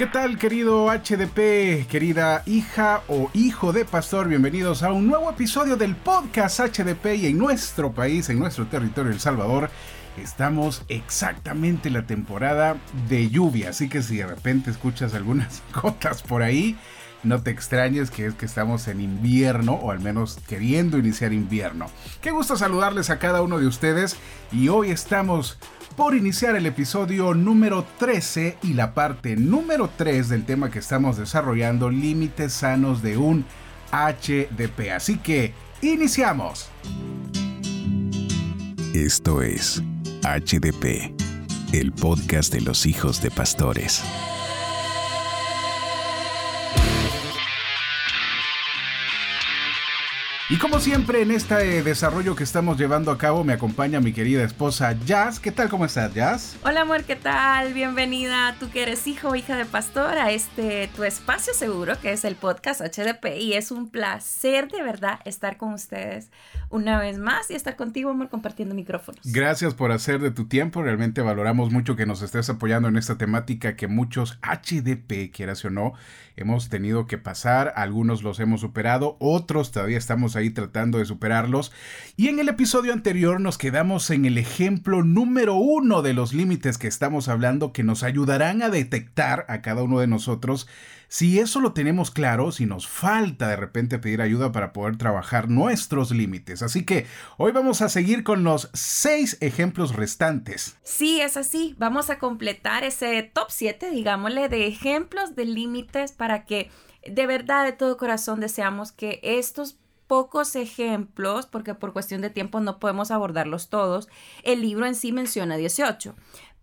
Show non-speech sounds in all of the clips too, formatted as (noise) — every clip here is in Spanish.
¿Qué tal querido HDP, querida hija o hijo de pastor? Bienvenidos a un nuevo episodio del podcast HDP y en nuestro país, en nuestro territorio El Salvador, estamos exactamente en la temporada de lluvia, así que si de repente escuchas algunas (laughs) gotas por ahí, no te extrañes que es que estamos en invierno o al menos queriendo iniciar invierno. Qué gusto saludarles a cada uno de ustedes y hoy estamos por iniciar el episodio número 13 y la parte número 3 del tema que estamos desarrollando, límites sanos de un HDP. Así que, iniciamos. Esto es HDP, el podcast de los hijos de pastores. Y como siempre en este desarrollo que estamos llevando a cabo me acompaña mi querida esposa Jazz. ¿Qué tal? ¿Cómo estás, Jazz? Hola amor, ¿qué tal? Bienvenida, tú que eres hijo o hija de pastor, a este tu espacio seguro que es el podcast HDP. Y es un placer de verdad estar con ustedes una vez más y estar contigo, amor, compartiendo micrófonos. Gracias por hacer de tu tiempo. Realmente valoramos mucho que nos estés apoyando en esta temática que muchos HDP, quieras o no, hemos tenido que pasar. Algunos los hemos superado, otros todavía estamos ahí tratando de superarlos. Y en el episodio anterior nos quedamos en el ejemplo número uno de los límites que estamos hablando que nos ayudarán a detectar a cada uno de nosotros si eso lo tenemos claro, si nos falta de repente pedir ayuda para poder trabajar nuestros límites. Así que hoy vamos a seguir con los seis ejemplos restantes. Sí, es así. Vamos a completar ese top 7, digámosle, de ejemplos de límites para que de verdad, de todo corazón, deseamos que estos pocos ejemplos, porque por cuestión de tiempo no podemos abordarlos todos. El libro en sí menciona 18.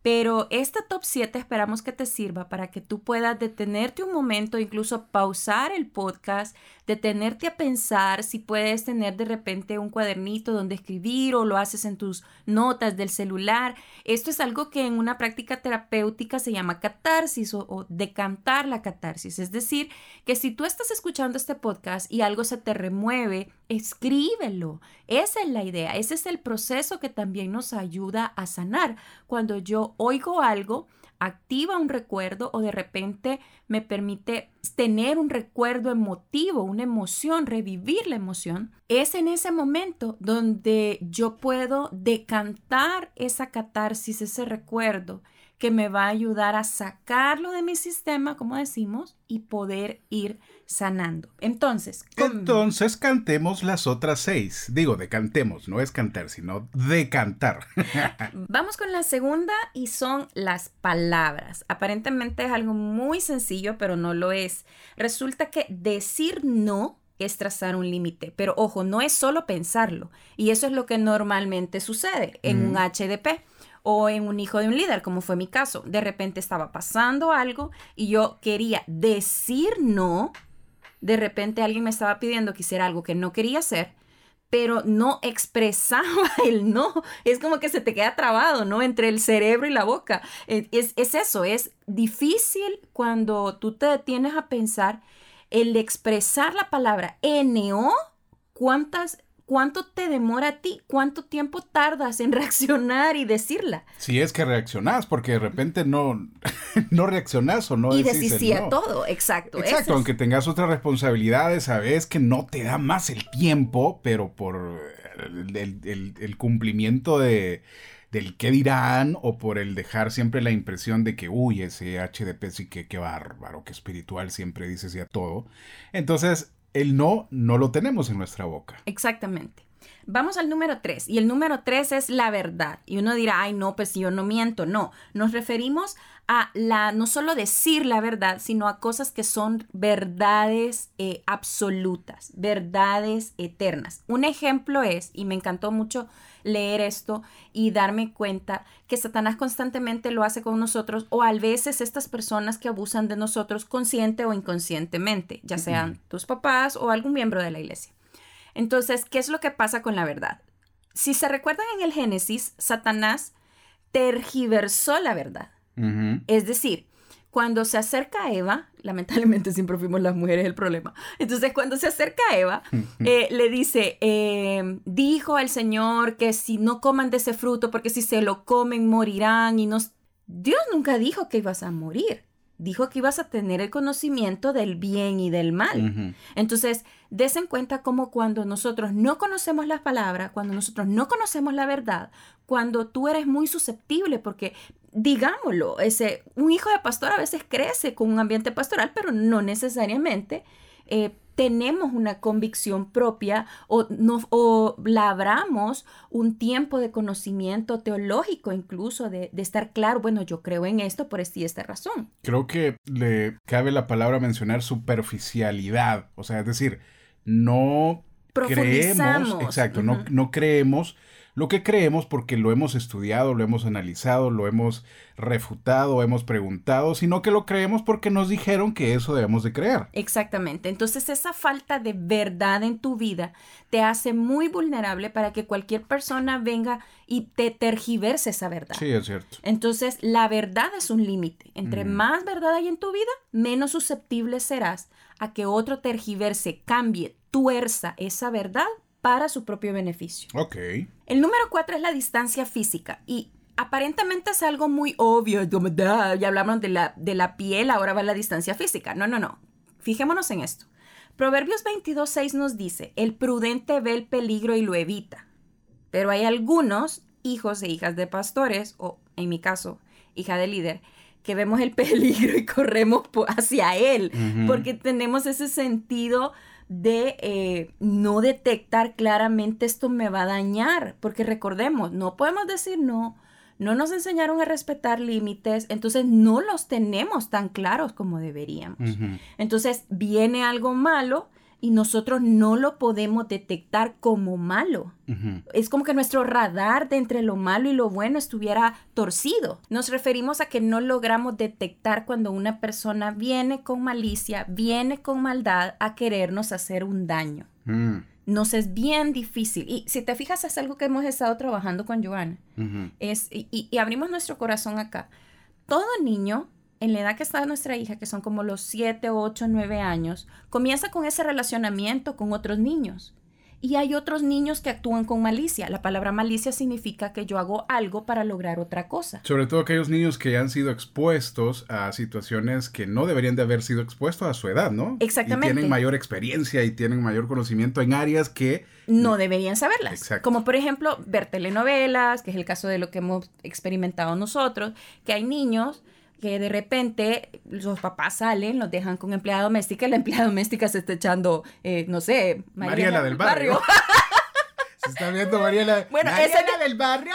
Pero este top 7 esperamos que te sirva para que tú puedas detenerte un momento, incluso pausar el podcast, detenerte a pensar si puedes tener de repente un cuadernito donde escribir o lo haces en tus notas del celular. Esto es algo que en una práctica terapéutica se llama catarsis o, o decantar la catarsis. Es decir, que si tú estás escuchando este podcast y algo se te remueve, escríbelo. Esa es la idea, ese es el proceso que también nos ayuda a sanar. Cuando yo oigo algo, activa un recuerdo o de repente me permite tener un recuerdo emotivo, una emoción, revivir la emoción, es en ese momento donde yo puedo decantar esa catarsis, ese recuerdo que me va a ayudar a sacarlo de mi sistema, como decimos, y poder ir sanando. Entonces, entonces cantemos las otras seis. Digo, decantemos, no es cantar, sino decantar. (laughs) Vamos con la segunda y son las palabras. Aparentemente es algo muy sencillo, pero no lo es. Resulta que decir no es trazar un límite. Pero ojo, no es solo pensarlo. Y eso es lo que normalmente sucede en un HDP o en un hijo de un líder, como fue mi caso. De repente estaba pasando algo y yo quería decir no. De repente alguien me estaba pidiendo que hiciera algo que no quería hacer, pero no expresaba (laughs) el no. Es como que se te queda trabado, ¿no? Entre el cerebro y la boca. Es, es eso, es difícil cuando tú te detienes a pensar el expresar la palabra NO. ¿Cuántas ¿cuánto te demora a ti? ¿Cuánto tiempo tardas en (laughs) reaccionar y decirla? Si es que reaccionás, porque de repente no, (laughs) no reaccionás o no Y decís sí a todo, exacto. Exacto, aunque tengas otras responsabilidades, sabes que no te da más el tiempo, pero por el, cumplimiento de del qué dirán o por el dejar siempre la impresión de que, uy, ese HDP sí que qué bárbaro, que espiritual siempre dices y a todo. Entonces, el no no lo tenemos en nuestra boca. Exactamente. Vamos al número tres. Y el número tres es la verdad. Y uno dirá, ay, no, pues yo no miento. No, nos referimos a la, no solo decir la verdad, sino a cosas que son verdades eh, absolutas, verdades eternas. Un ejemplo es, y me encantó mucho leer esto y darme cuenta que Satanás constantemente lo hace con nosotros o a veces estas personas que abusan de nosotros consciente o inconscientemente, ya sean tus papás o algún miembro de la iglesia. Entonces, ¿qué es lo que pasa con la verdad? Si se recuerdan en el Génesis, Satanás tergiversó la verdad. Es decir, cuando se acerca a Eva, lamentablemente siempre fuimos las mujeres el problema, entonces cuando se acerca a Eva, eh, le dice, eh, dijo al Señor que si no coman de ese fruto, porque si se lo comen morirán y nos... Dios nunca dijo que ibas a morir. Dijo que ibas a tener el conocimiento del bien y del mal. Entonces, des en cuenta cómo cuando nosotros no conocemos las palabras, cuando nosotros no conocemos la verdad, cuando tú eres muy susceptible, porque digámoslo, ese, un hijo de pastor a veces crece con un ambiente pastoral, pero no necesariamente eh, tenemos una convicción propia o, no, o labramos un tiempo de conocimiento teológico incluso, de, estar claro, bueno, yo creo en esto por esta y esta razón. Creo que le cabe la palabra mencionar superficialidad, o sea, es decir, no creemos, exacto, no, no creemos lo que creemos porque lo hemos estudiado, lo hemos analizado, lo hemos refutado, hemos preguntado, sino que lo creemos porque nos dijeron que eso debemos de creer. Exactamente. Entonces esa falta de verdad en tu vida te hace muy vulnerable para que cualquier persona venga y te tergiverse esa verdad. Sí, es cierto. Entonces la verdad es un límite. Entre mm. más verdad hay en tu vida, menos susceptible serás a que otro tergiverse, cambie, tuerza esa verdad para su propio beneficio. Ok. El número cuatro es la distancia física y aparentemente es algo muy obvio, ya hablamos de la, de la piel, ahora va la distancia física. No, no, no. Fijémonos en esto. Proverbios 22.6 nos dice, el prudente ve el peligro y lo evita. Pero hay algunos hijos e hijas de pastores, o en mi caso, hija de líder, que vemos el (laughs) peligro y corremos hacia él, porque tenemos ese sentido de eh, no detectar claramente esto me va a dañar, porque recordemos, no podemos decir no, no nos enseñaron a respetar límites, entonces no los tenemos tan claros como deberíamos. Entonces viene algo malo y nosotros no lo podemos detectar como malo. Es como que nuestro radar de entre lo malo y lo bueno estuviera torcido. Nos referimos a que no logramos detectar cuando una persona viene con malicia, viene con maldad a querernos hacer un daño. Mm. Nos es bien difícil. Y si te fijas, es algo que hemos estado trabajando con Joana. es, y abrimos nuestro corazón acá. Todo niño en la edad que está nuestra hija, que son como los 7, 8, 9 años, comienza con ese relacionamiento con otros niños. Y hay otros niños que actúan con malicia. La palabra malicia significa que yo hago algo para lograr otra cosa. Sobre todo aquellos niños que han sido expuestos a situaciones que no deberían de haber sido expuestos a su edad, ¿no? Exactamente. Y tienen mayor experiencia y tienen mayor conocimiento en áreas que... No deberían saberlas. Exacto. Como por ejemplo ver telenovelas, que es el caso de lo que hemos experimentado nosotros, que hay niños que de repente los papás salen, los dejan con empleada doméstica y la empleada doméstica se está echando, eh, no sé, Mariela, del barrio. (laughs) se está viendo Mariela, bueno, Mariela del barrio.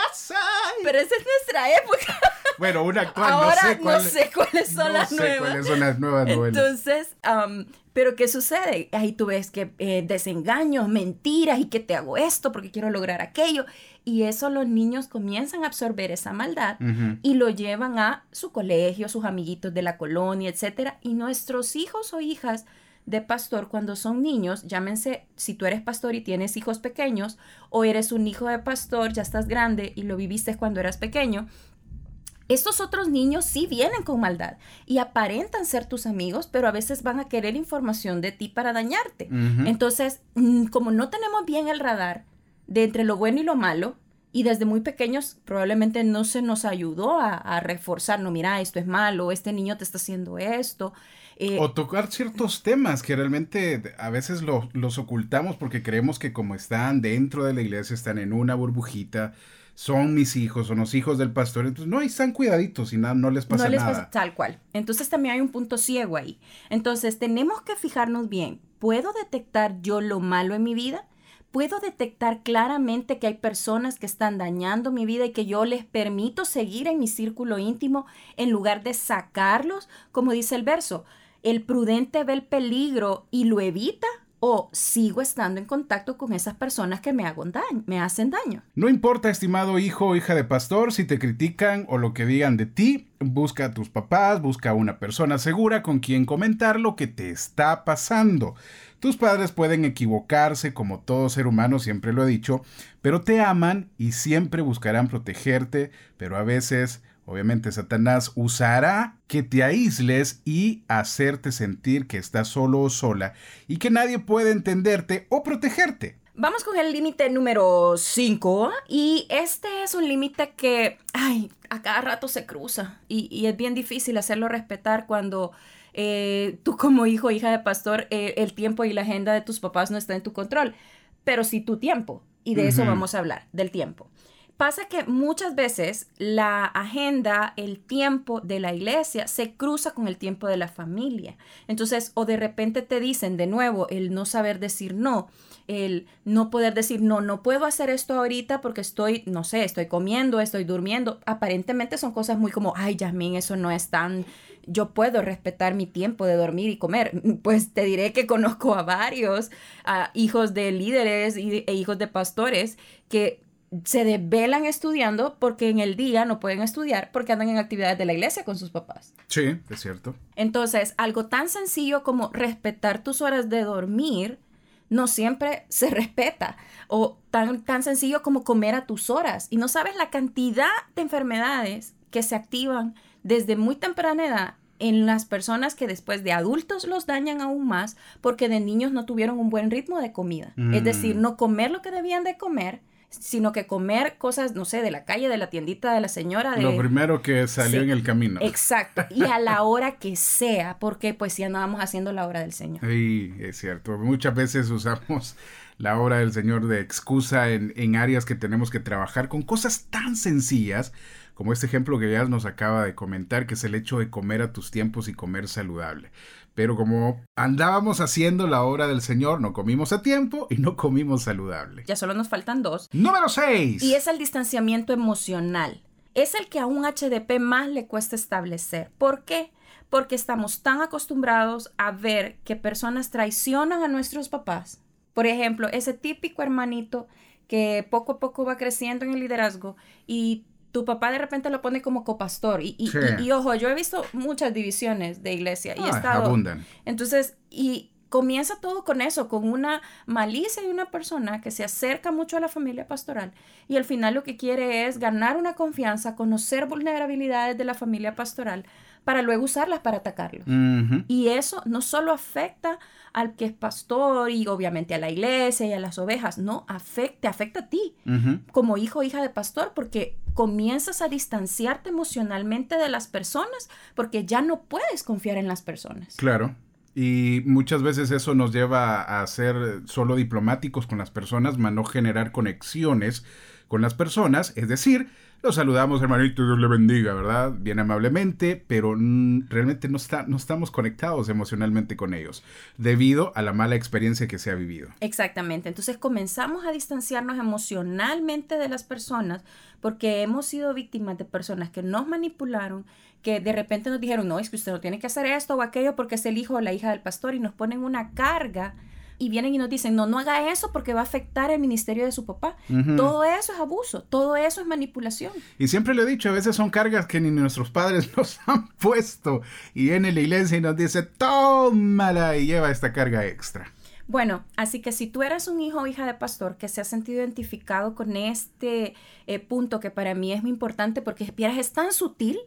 Pero esa es nuestra época. (laughs) Bueno, una actual, Ahora, no sé, no sé cuáles son las nuevas. cuáles son las nuevas novelas. Entonces, pero ¿qué sucede? Ahí tú ves que eh, desengaños, mentiras y que te hago esto porque quiero lograr aquello. Y eso los niños comienzan a absorber esa maldad y lo llevan a su colegio, sus amiguitos de la colonia, etc. Y nuestros hijos o hijas de pastor cuando son niños, llámense, si tú eres pastor y tienes hijos pequeños o eres un hijo de pastor, ya estás grande y lo viviste cuando eras pequeño, estos otros niños sí vienen con maldad y aparentan ser tus amigos, pero a veces van a querer información de ti para dañarte. Entonces, mm, como no tenemos bien el radar de entre lo bueno y lo malo, y desde muy pequeños probablemente no se nos ayudó a, reforzar, no, mira, esto es malo, este niño te está haciendo esto. Eh, o tocar ciertos temas que realmente a veces los ocultamos porque creemos que como están dentro de la iglesia, están en una burbujita, son mis hijos, son los hijos del pastor, entonces no, están cuidaditos y nada, no les pasa no les nada. Pasa tal cual. Entonces también hay un punto ciego ahí. Entonces tenemos que fijarnos bien, ¿puedo detectar yo lo malo en mi vida? ¿Puedo detectar claramente que hay personas que están dañando mi vida y que yo les permito seguir en mi círculo íntimo en lugar de sacarlos? Como dice el verso, el prudente ve el peligro y lo evita o sigo estando en contacto con esas personas que me, me hacen daño. No importa, estimado hijo o hija de pastor, si te critican o lo que digan de ti, busca a tus papás, busca a una persona segura con quien comentar lo que te está pasando. Tus padres pueden equivocarse, como todo ser humano, siempre lo he dicho, pero te aman y siempre buscarán protegerte, pero a veces Obviamente Satanás usará que te aísles y hacerte sentir que estás solo o sola y que nadie puede entenderte o protegerte. Vamos con el límite número 5 y este es un límite que, ay, a cada rato se cruza y, y es bien difícil hacerlo respetar cuando eh, tú como hijo o hija de pastor, eh, el tiempo y la agenda de tus papás no está en tu control, pero sí tu tiempo y de eso vamos a hablar, del tiempo. Pasa que muchas veces la agenda, el tiempo de la iglesia se cruza con el tiempo de la familia. Entonces, o de repente te dicen de nuevo el no saber decir no, el no poder decir no, no puedo hacer esto ahorita porque estoy, no sé, estoy comiendo, estoy durmiendo. Aparentemente son cosas muy como, ay, Yasmin, eso no es tan yo puedo respetar mi tiempo de dormir y comer. (laughs) Pues te diré que conozco a varios hijos de líderes e hijos de pastores que se desvelan estudiando porque en el día no pueden estudiar porque andan en actividades de la iglesia con sus papás. Sí, es cierto. Entonces, algo tan sencillo como respetar tus horas de dormir no siempre se respeta. O tan, tan sencillo como comer a tus horas. Y no sabes la cantidad de enfermedades que se activan desde muy temprana edad en las personas que después de adultos los dañan aún más porque de niños no tuvieron un buen ritmo de comida. Es decir, mm. no comer lo que debían de comer sino que comer cosas, no sé, de la calle, de la tiendita de la señora. De... Lo primero que salió en el camino. Exacto, y a la (laughs) hora que sea, porque pues ya andábamos haciendo la hora del Señor. Sí, es cierto. Muchas veces usamos la hora del Señor de excusa en, en áreas que tenemos que trabajar con cosas tan sencillas como este ejemplo que ya nos acaba de comentar, que es el hecho de comer a tus tiempos y comer saludable. Pero como andábamos haciendo la obra del Señor, no comimos a tiempo y no comimos saludable. Ya solo nos faltan dos. Número 6. Y es el distanciamiento emocional. Es el que a un HDP más le cuesta establecer. ¿Por qué? Porque estamos tan acostumbrados a ver que personas traicionan a nuestros papás. Por ejemplo, ese típico hermanito que poco a poco va creciendo en el liderazgo y tu papá de repente lo pone como copastor. Y, y, ojo, yo he visto muchas divisiones de iglesia y he ah, estado. Abundan. Entonces, y comienza todo con eso, con una malicia de una persona que se acerca mucho a la familia pastoral y al final lo que quiere es ganar una confianza, conocer vulnerabilidades de la familia pastoral para luego usarlas para atacarlos. Y eso no solo afecta al que es pastor y obviamente a la iglesia y a las ovejas, no, afecta, te afecta a ti como hijo o hija de pastor porque comienzas a distanciarte emocionalmente de las personas porque ya no puedes confiar en las personas. Claro. Y muchas veces eso nos lleva a ser solo diplomáticos con las personas, más no generar conexiones con las personas, es decir, los saludamos, hermanito, Dios le bendiga, ¿verdad? Bien amablemente, pero realmente no, está, no estamos conectados emocionalmente con ellos, debido a la mala experiencia que se ha vivido. Exactamente, entonces comenzamos a distanciarnos emocionalmente de las personas porque hemos sido víctimas de personas que nos manipularon, que de repente nos dijeron, no, es que usted no tiene que hacer esto o aquello porque es el hijo o la hija del pastor y nos ponen una carga y vienen y nos dicen, no, no haga eso porque va a afectar el ministerio de su papá. Todo eso es abuso, todo eso es manipulación. Y siempre lo he dicho, a veces son cargas que ni nuestros padres (laughs) nos han puesto y viene la iglesia y nos dice, tómala y lleva esta carga extra. Bueno, así que si tú eres un hijo o hija de pastor que se ha sentido identificado con este eh, punto que para mí es muy importante porque es tan sutil,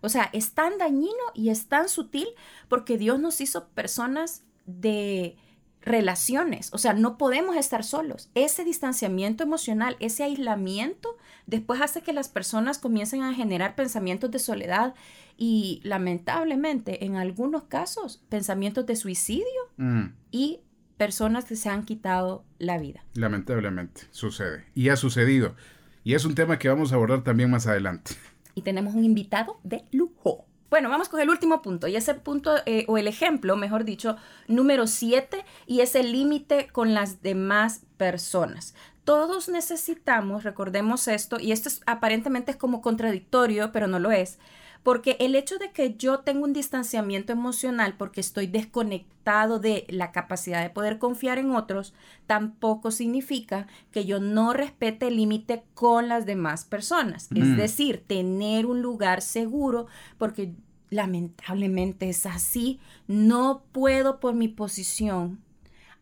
o sea, es tan dañino y es tan sutil porque Dios nos hizo personas de relaciones, o sea, no podemos estar solos. Ese distanciamiento emocional, ese aislamiento, después hace que las personas comiencen a generar pensamientos de soledad y lamentablemente en algunos casos pensamientos de suicidio mm. y personas que se han quitado la vida. Lamentablemente sucede y ha sucedido y es un tema que vamos a abordar también más adelante. Y tenemos un invitado de lujo. Bueno, vamos con el último punto, y ese punto, eh, o el ejemplo, mejor dicho, número 7, y es el límite con las demás personas. Todos necesitamos, recordemos esto, y esto aparentemente es como contradictorio, pero no lo es, porque el hecho de que yo tenga un distanciamiento emocional porque estoy desconectado de la capacidad de poder confiar en otros, tampoco significa que yo no respete el límite con las demás personas. Es mm. decir, tener un lugar seguro porque lamentablemente es así. No puedo por mi posición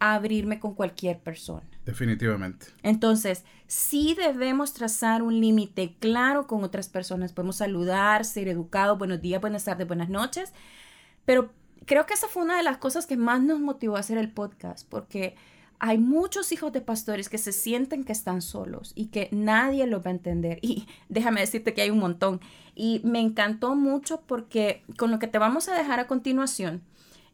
abrirme con cualquier persona. Definitivamente. Entonces, sí debemos trazar un límite claro con otras personas. Podemos saludar, ser educados, buenos días, buenas tardes, buenas noches. Pero creo que esa fue una de las cosas que más nos motivó a hacer el podcast, porque hay muchos hijos de pastores que se sienten que están solos y que nadie los va a entender. Y (laughs) déjame decirte que hay un montón. Y me encantó mucho porque con lo que te vamos a dejar a continuación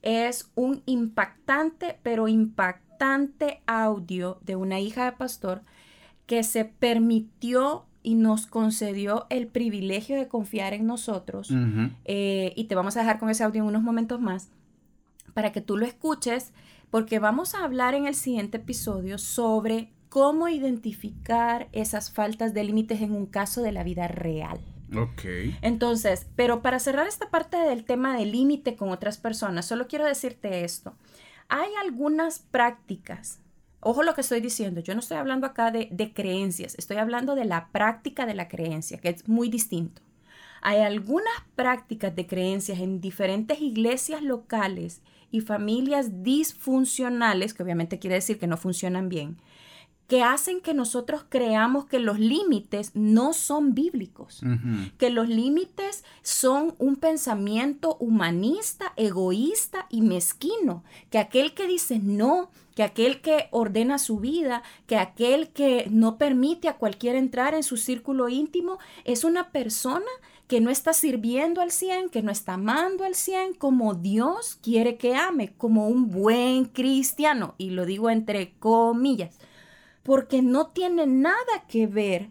es un impactante, pero impactante audio de una hija de pastor que se permitió y nos concedió el privilegio de confiar en nosotros. Eh, y te vamos a dejar con ese audio en unos momentos más para que tú lo escuches porque vamos a hablar en el siguiente episodio sobre cómo identificar esas faltas de límites en un caso de la vida real. Ok. Entonces, pero para cerrar esta parte del tema de límite con otras personas, solo quiero decirte esto. Hay algunas prácticas, ojo lo que estoy diciendo, yo no estoy hablando acá de, de creencias, estoy hablando de la práctica de la creencia, que es muy distinto. Hay algunas prácticas de creencias en diferentes iglesias locales y familias disfuncionales, que obviamente quiere decir que no funcionan bien, que hacen que nosotros creamos que los límites no son bíblicos, que los límites son un pensamiento humanista, egoísta y mezquino, que aquel que dice no, que aquel que ordena su vida, que aquel que no permite a cualquiera entrar en su círculo íntimo, es una persona que no está sirviendo al 100, que no está amando al 100 como Dios quiere que ame, como un buen cristiano, y lo digo entre comillas, porque no tiene nada que ver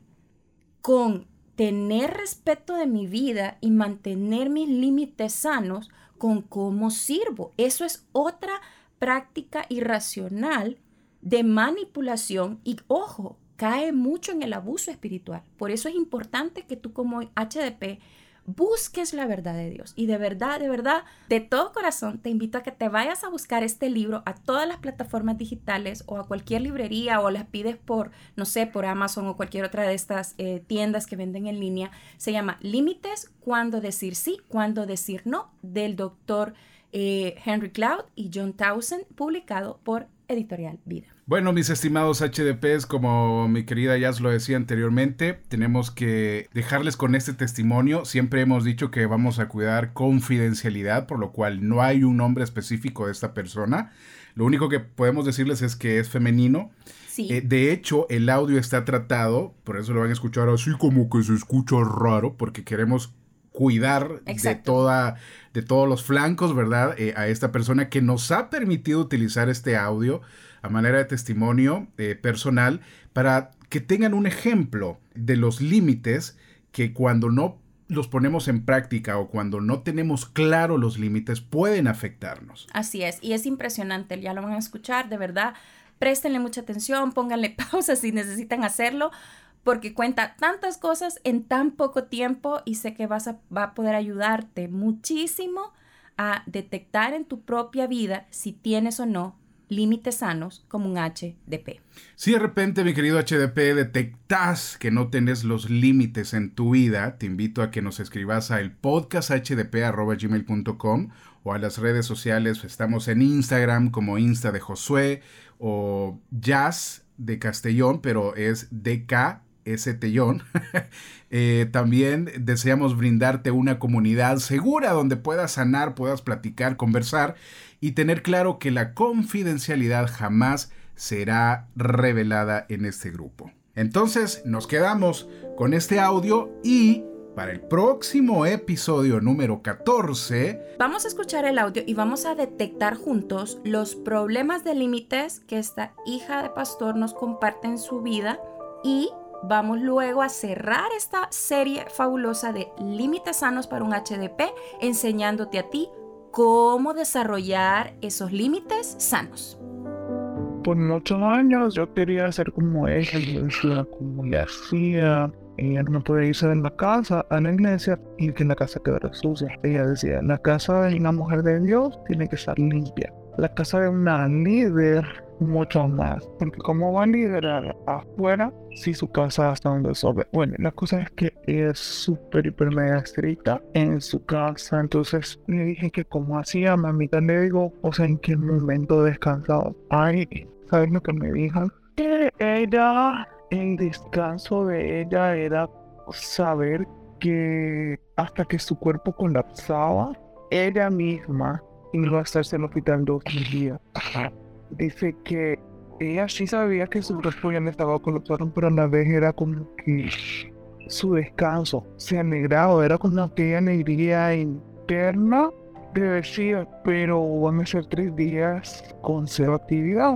con tener respeto de mi vida y mantener mis límites sanos con cómo sirvo. Eso es otra práctica irracional de manipulación y ojo, cae mucho en el abuso espiritual. Por eso es importante que tú como HDP busques la verdad de Dios. Y de verdad, de verdad, de todo corazón te invito a que te vayas a buscar este libro a todas las plataformas digitales o a cualquier librería o las pides por, no sé, por Amazon o cualquier otra de estas eh, tiendas que venden en línea. Se llama Límites, cuando decir sí, cuando decir no, del doctor eh, Henry Cloud y John Townsend, publicado por Editorial Vida. Bueno, mis estimados HDPs, como mi querida Jazz lo decía anteriormente, tenemos que dejarles con este testimonio. Siempre hemos dicho que vamos a cuidar confidencialidad, por lo cual no hay un nombre específico de esta persona. Lo único que podemos decirles es que es femenino. Sí. Eh, de hecho, el audio está tratado, por eso lo van a escuchar así como que se escucha raro, porque queremos cuidar de toda de todos los flancos, ¿verdad? Eh, a esta persona que nos ha permitido utilizar este audio a manera de testimonio eh, personal para que tengan un ejemplo de los límites que cuando no los ponemos en práctica o cuando no tenemos claro los límites pueden afectarnos. Así es, y es impresionante, ya lo van a escuchar, de verdad, préstenle mucha atención, pónganle (laughs) pausa si necesitan hacerlo, porque cuenta tantas cosas en tan poco tiempo y sé que vas a, va a poder ayudarte muchísimo a detectar en tu propia vida si tienes o no límites sanos como un HDP. Si de repente, mi querido HDP, detectas que no tenés los límites en tu vida, te invito a que nos escribas a el podcasthdp.gmail.com o a las redes sociales. Estamos en Instagram como Insta de Josué o Jazz de Castellón, pero es DK Tellón. (laughs) eh, también deseamos brindarte una comunidad segura donde puedas sanar, puedas platicar, conversar y tener claro que la confidencialidad jamás será revelada en este grupo. Entonces nos quedamos con este audio y para el próximo episodio número 14 Vamos a escuchar el audio y vamos a detectar juntos los problemas de límites que esta hija de pastor nos comparte en su vida y vamos luego a cerrar esta serie fabulosa de límites sanos para un HDP enseñándote a ti cómo desarrollar esos límites sanos. Por muchos años yo quería ser como ella, como le hacía. Ella no podía irse de la casa a la iglesia y que la casa quedara sucia. Ella decía, la casa de una mujer de Dios tiene que estar limpia. La casa de una líder mucho más. Porque cómo va a liderar afuera si su casa está un desorden. Bueno, la cosa es que es súper, hiper, mega estricta en su casa. Entonces le dije que como hacía, mamita le digo, o sea, en qué momento descansado. Ay, ¿sabes lo que me dijo? Que ella, el descanso de ella era saber que hasta que su cuerpo colapsaba, ella misma iba a estarse en el hospital dos días. Dice que ella sí sabía que su cuerpo ya no estaba colapsado, pero a la vez era como que su descanso se alegraba, era como aquella alegría interna de decir, pero van a ser tres días con cero actividad,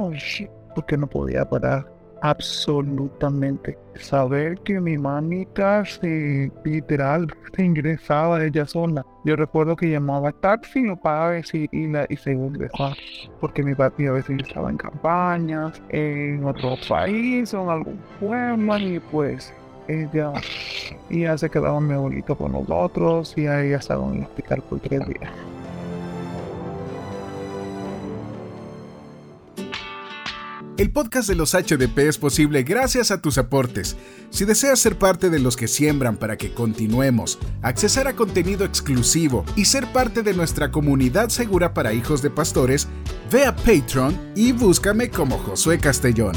porque no podía parar absolutamente. Saber que mi mamita se literal se ingresaba ella sola. Yo recuerdo que llamaba taxi, no pagaba y, y, la, y se ingresaba. Porque mi papi a veces estaba en campañas, en otro país o en algún pueblo y pues ella, ya se quedaba mi abuelito con nosotros y ella estaba en el hospital por tres días. El podcast de los HDP es posible gracias a tus aportes. Si deseas ser parte de los que siembran para que continuemos, accesar a contenido exclusivo y ser parte de nuestra comunidad segura para hijos de pastores, ve a Patreon y búscame como Josué Castellón.